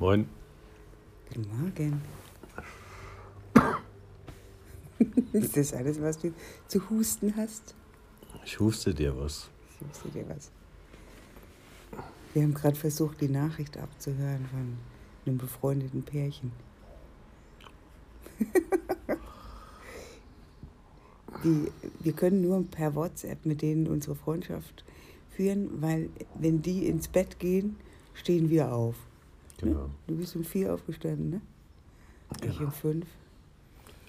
Moin. Guten Morgen. Ist das alles, was du zu husten hast? Ich huste dir was. Ich huste dir was. Wir haben gerade versucht, die Nachricht abzuhören von einem befreundeten Pärchen. die, wir können nur per WhatsApp mit denen unsere Freundschaft führen, weil wenn die ins Bett gehen, stehen wir auf. Genau. Ne? Du bist um vier aufgestanden, ne? Ich Genau. um fünf.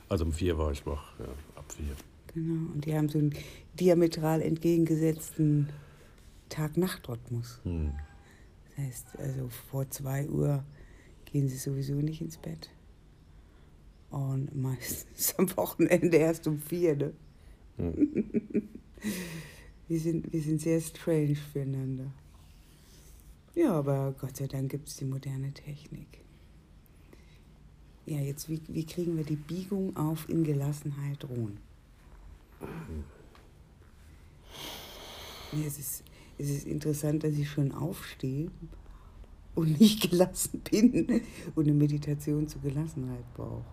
Also um vier war ich wach, ja, ab vier. Genau. Und die haben so einen diametral entgegengesetzten Tag-Nacht-Rhythmus. Hm. Das heißt, also vor zwei Uhr gehen sie sowieso nicht ins Bett. Und meistens am Wochenende erst um vier, ne? Hm. Wir sind, wir sind sehr strange füreinander. Ja, aber Gott sei Dank gibt es die moderne Technik. Ja, jetzt, wie, wie kriegen wir die Biegung auf in Gelassenheit ruhen? Ja, es, ist, es ist interessant, dass ich schon aufstehe und nicht gelassen bin und eine Meditation zur Gelassenheit brauche.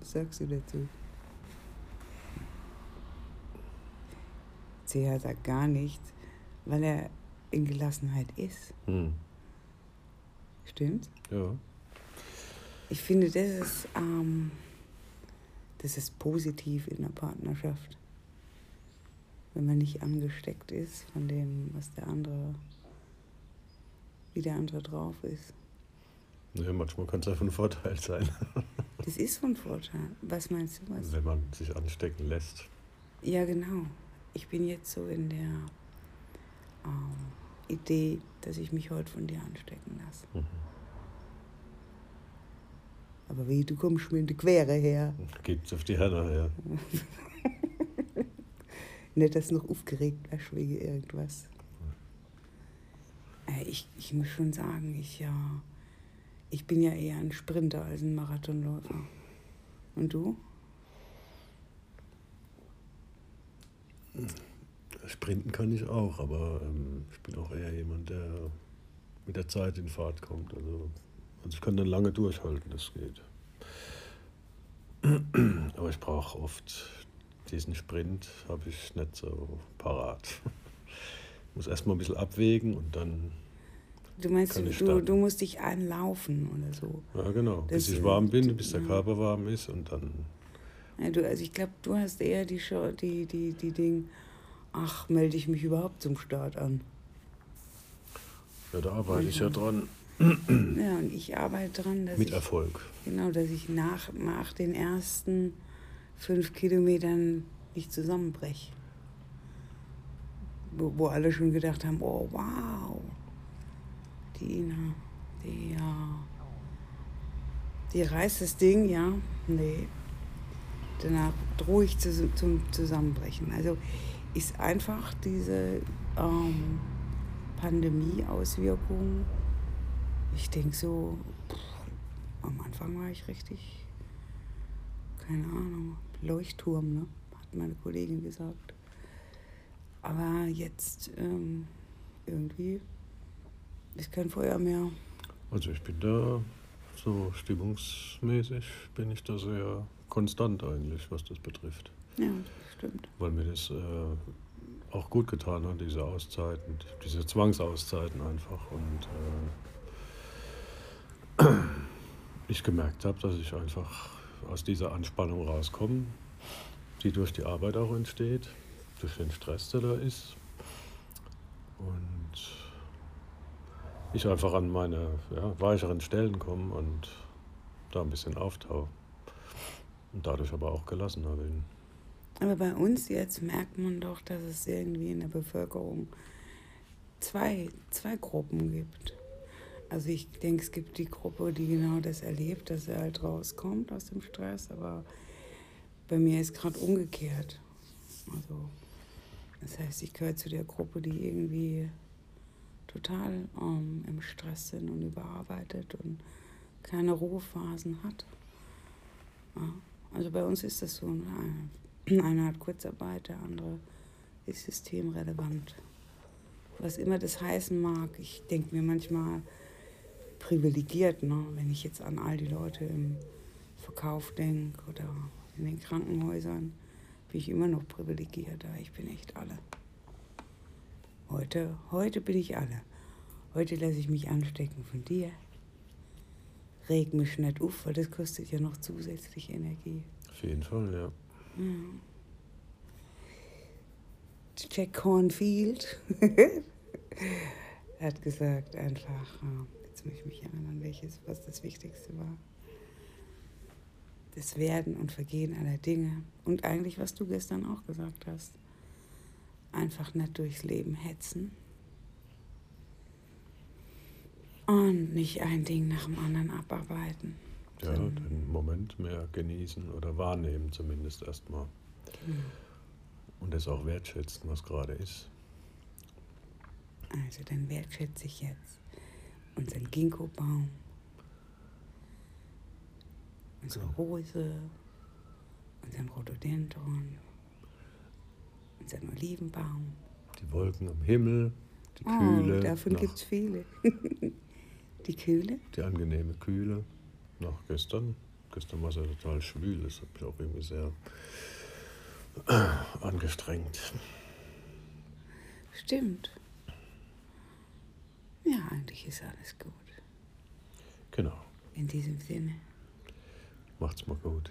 Was sagst du dazu? CH sagt gar nichts, weil er in Gelassenheit ist. Hm. Stimmt? Ja. Ich finde, das ist, ähm, das ist positiv in der Partnerschaft. Wenn man nicht angesteckt ist von dem, was der andere, wie der andere drauf ist. ja manchmal kann es ja von Vorteil sein, Das ist von Vorteil. Was meinst du? Was? wenn man sich anstecken lässt. Ja, genau. Ich bin jetzt so in der ähm, Idee, dass ich mich heute von dir anstecken lasse. Mhm. Aber wie, du kommst mir in die Quere her. Gibt's auf die Hände her. Nicht, dass du noch aufgeregt warst wegen irgendwas. Äh, Ich, ich muss schon sagen, ich, ja, ich bin ja eher ein Sprinter als ein Marathonläufer. Und du? Sprinten kann ich auch, aber ähm, ich bin auch eher jemand, der mit der Zeit in Fahrt kommt. Also, also ich kann dann lange durchhalten, das geht. Aber ich brauche oft diesen Sprint, habe ich nicht so parat. Ich muss erstmal ein bisschen abwägen und dann, Du meinst, Kann du, ich du, starten. du musst dich einlaufen oder so. ja genau, bis Das, ich äh, warm bin, bis der ja. Körper warm ist und dann, Ja, du, also ich glaube, du hast eher die, Show, die, die, die Ding, ach, melde ich mich überhaupt zum Start an. ja, da arbeite ich ja dran, Ja, und ich arbeite dran, dass mit ich, Erfolg. genau, dass ich nach, nach den ersten fünf Kilometern nicht zusammenbreche. Wo, wo alle schon gedacht haben, oh wow, die Ina, die ja, die reißt das Ding, ja, nee. Danach drohe ich zu, zum Zusammenbrechen. Also ist einfach diese ähm, Pandemie-Auswirkung, ich denke so, pff, am Anfang war ich richtig, keine Ahnung, Leuchtturm, ne? hat meine Kollegin gesagt. Aber jetzt ähm, irgendwie ist kein Feuer mehr. Also ich bin da so stimmungsmäßig, bin ich da sehr konstant eigentlich, was das betrifft. Ja, stimmt. Weil mir das äh, auch gut getan hat, diese Auszeiten, diese Zwangsauszeiten einfach. Und äh, ich gemerkt habe, dass ich einfach aus dieser Anspannung rauskomme, die durch die Arbeit auch entsteht, durch den Stress, der da ist. Und ich einfach an meine ja, weicheren Stellen komme und da ein bisschen auftau. Und dadurch aber auch gelassener bin. Aber bei uns jetzt merkt man doch, dass es irgendwie in der Bevölkerung zwei, zwei Gruppen gibt. Also ich denke, es gibt die Gruppe, die genau das erlebt, dass er halt rauskommt aus dem Stress, aber bei mir ist gerade umgekehrt. Also das heißt, ich gehöre zu der Gruppe, die irgendwie total ähm, im Stress sind und überarbeitet und keine Ruhephasen hat. Ja, also bei uns ist das so. Ne? Einer hat Kurzarbeit, der andere ist systemrelevant. was immer das heißen mag. Ich denke mir manchmal privilegiert, ne? wenn ich jetzt an all die Leute im Verkauf denke oder in den Krankenhäusern, bin ich immer noch privilegiert. Ich bin echt alle. Heute, heute bin ich alle. Heute lasse ich mich anstecken von dir. Reg mich nicht auf, weil das kostet ja noch zusätzlich Energie. Auf jeden Fall, ja. Ja. Jack Cornfield hat gesagt einfach, jetzt muss ich mich erinnern, welches, was das Wichtigste war. Das Werden und Vergehen aller Dinge. Und eigentlich, was du gestern auch gesagt hast. Einfach nicht durchs Leben hetzen. Und nicht ein Ding nach dem anderen abarbeiten. Ja, den Moment mehr genießen oder wahrnehmen zumindest erstmal. Genau. Und es auch wertschätzen, was gerade ist. Also dann wertschätze ich jetzt unseren Ginkgo-Baum, unsere Rose, unseren Rhododendron, unseren Olivenbaum. Die Wolken am Himmel, die oh, Kühle. Davon gibt es viele. die Kühle? Die angenehme Kühle. Nach gestern. Gestern war es ja total schwül. Das hat mich auch irgendwie sehr angestrengt. Stimmt. Ja, eigentlich ist alles gut. Genau. In diesem Sinne. Macht's mal gut.